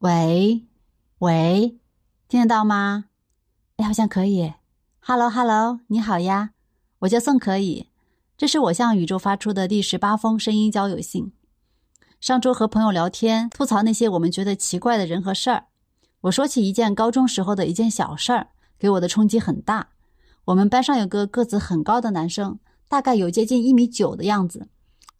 喂，喂，听得到吗？哎，好像可以。Hello，Hello，你好呀，我叫宋可以，这是我向宇宙发出的第十八封声音交友信。上周和朋友聊天，吐槽那些我们觉得奇怪的人和事儿。我说起一件高中时候的一件小事儿，给我的冲击很大。我们班上有个个子很高的男生，大概有接近一米九的样子。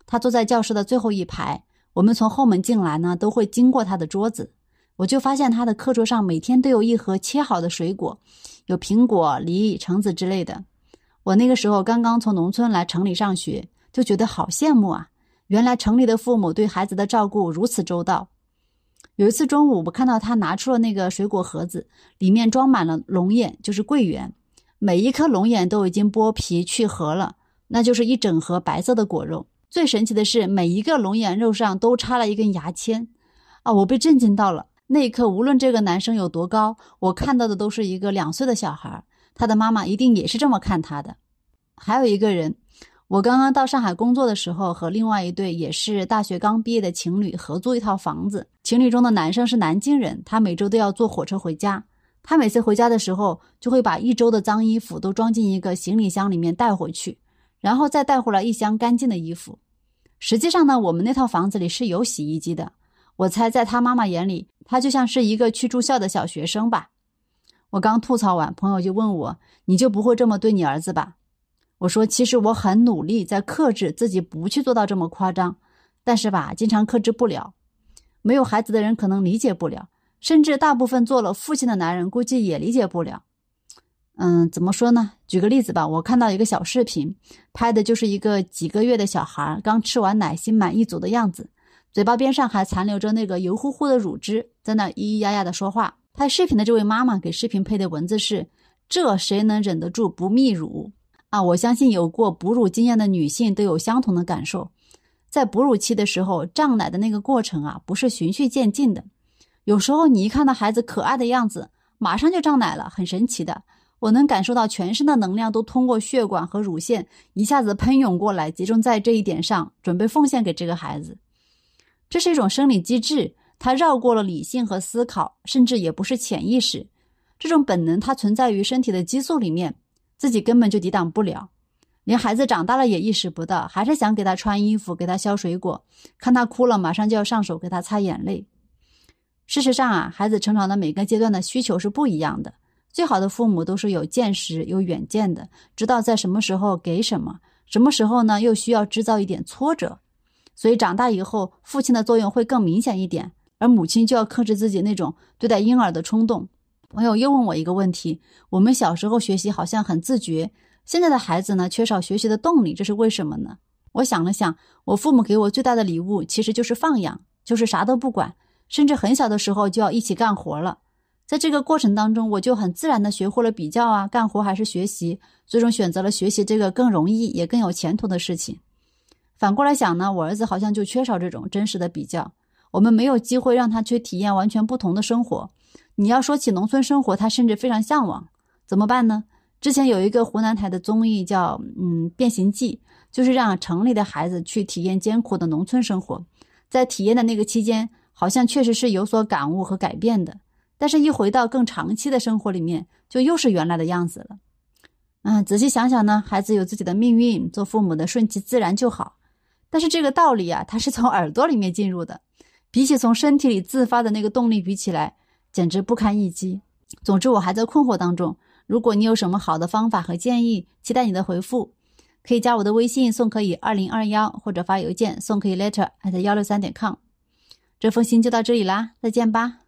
他坐在教室的最后一排，我们从后门进来呢，都会经过他的桌子。我就发现他的课桌上每天都有一盒切好的水果，有苹果、梨、橙子之类的。我那个时候刚刚从农村来城里上学，就觉得好羡慕啊！原来城里的父母对孩子的照顾如此周到。有一次中午，我看到他拿出了那个水果盒子，里面装满了龙眼，就是桂圆，每一颗龙眼都已经剥皮去核了，那就是一整盒白色的果肉。最神奇的是，每一个龙眼肉上都插了一根牙签，啊！我被震惊到了。那一刻，无论这个男生有多高，我看到的都是一个两岁的小孩。他的妈妈一定也是这么看他的。还有一个人，我刚刚到上海工作的时候，和另外一对也是大学刚毕业的情侣合租一套房子。情侣中的男生是南京人，他每周都要坐火车回家。他每次回家的时候，就会把一周的脏衣服都装进一个行李箱里面带回去，然后再带回来一箱干净的衣服。实际上呢，我们那套房子里是有洗衣机的。我猜，在他妈妈眼里，他就像是一个去住校的小学生吧。我刚吐槽完，朋友就问我：“你就不会这么对你儿子吧？”我说：“其实我很努力在克制自己，不去做到这么夸张，但是吧，经常克制不了。没有孩子的人可能理解不了，甚至大部分做了父亲的男人估计也理解不了。嗯，怎么说呢？举个例子吧，我看到一个小视频，拍的就是一个几个月的小孩刚吃完奶，心满意足的样子。嘴巴边上还残留着那个油乎乎的乳汁，在那咿咿呀呀的说话。拍视频的这位妈妈给视频配的文字是：“这谁能忍得住不泌乳啊？”我相信有过哺乳经验的女性都有相同的感受。在哺乳期的时候，胀奶的那个过程啊，不是循序渐进的。有时候你一看到孩子可爱的样子，马上就胀奶了，很神奇的。我能感受到全身的能量都通过血管和乳腺一下子喷涌过来，集中在这一点上，准备奉献给这个孩子。这是一种生理机制，它绕过了理性和思考，甚至也不是潜意识。这种本能它存在于身体的激素里面，自己根本就抵挡不了。连孩子长大了也意识不到，还是想给他穿衣服，给他削水果，看他哭了，马上就要上手给他擦眼泪。事实上啊，孩子成长的每个阶段的需求是不一样的。最好的父母都是有见识、有远见的，知道在什么时候给什么，什么时候呢又需要制造一点挫折。所以长大以后，父亲的作用会更明显一点，而母亲就要克制自己那种对待婴儿的冲动。朋友又问我一个问题：我们小时候学习好像很自觉，现在的孩子呢缺少学习的动力，这是为什么呢？我想了想，我父母给我最大的礼物其实就是放养，就是啥都不管，甚至很小的时候就要一起干活了。在这个过程当中，我就很自然的学会了比较啊，干活还是学习，最终选择了学习这个更容易也更有前途的事情。反过来想呢，我儿子好像就缺少这种真实的比较，我们没有机会让他去体验完全不同的生活。你要说起农村生活，他甚至非常向往，怎么办呢？之前有一个湖南台的综艺叫《嗯变形记》，就是让城里的孩子去体验艰苦的农村生活，在体验的那个期间，好像确实是有所感悟和改变的，但是一回到更长期的生活里面，就又是原来的样子了。嗯，仔细想想呢，孩子有自己的命运，做父母的顺其自然就好。但是这个道理啊，它是从耳朵里面进入的，比起从身体里自发的那个动力比起来，简直不堪一击。总之，我还在困惑当中。如果你有什么好的方法和建议，期待你的回复。可以加我的微信送可以二零二幺，或者发邮件送可以 letter at 幺六三点 com。这封信就到这里啦，再见吧。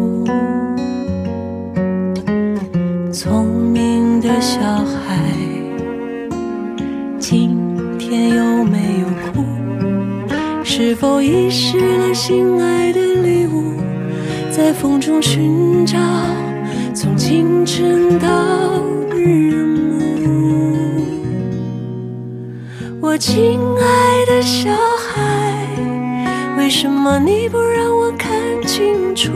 小孩，今天有没有哭？是否遗失了心爱的礼物？在风中寻找，从清晨到日暮。我亲爱的小孩，为什么你不让我看清楚？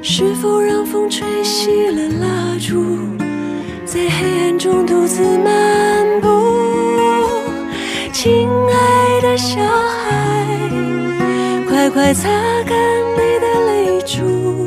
是否让风吹熄了蜡，中独自漫步？亲爱的小孩，快快擦干你的泪珠。